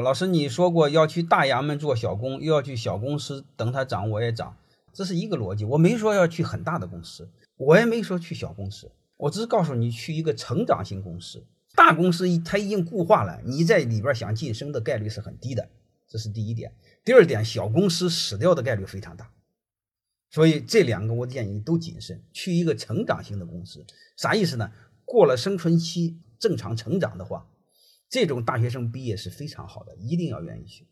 老师，你说过要去大衙门做小工，又要去小公司，等它涨我也涨，这是一个逻辑。我没说要去很大的公司，我也没说去小公司，我只是告诉你去一个成长型公司。大公司它已经固化了，你在里边想晋升的概率是很低的，这是第一点。第二点，小公司死掉的概率非常大。所以这两个我建议都谨慎，去一个成长型的公司。啥意思呢？过了生存期，正常成长的话。这种大学生毕业是非常好的，一定要愿意学。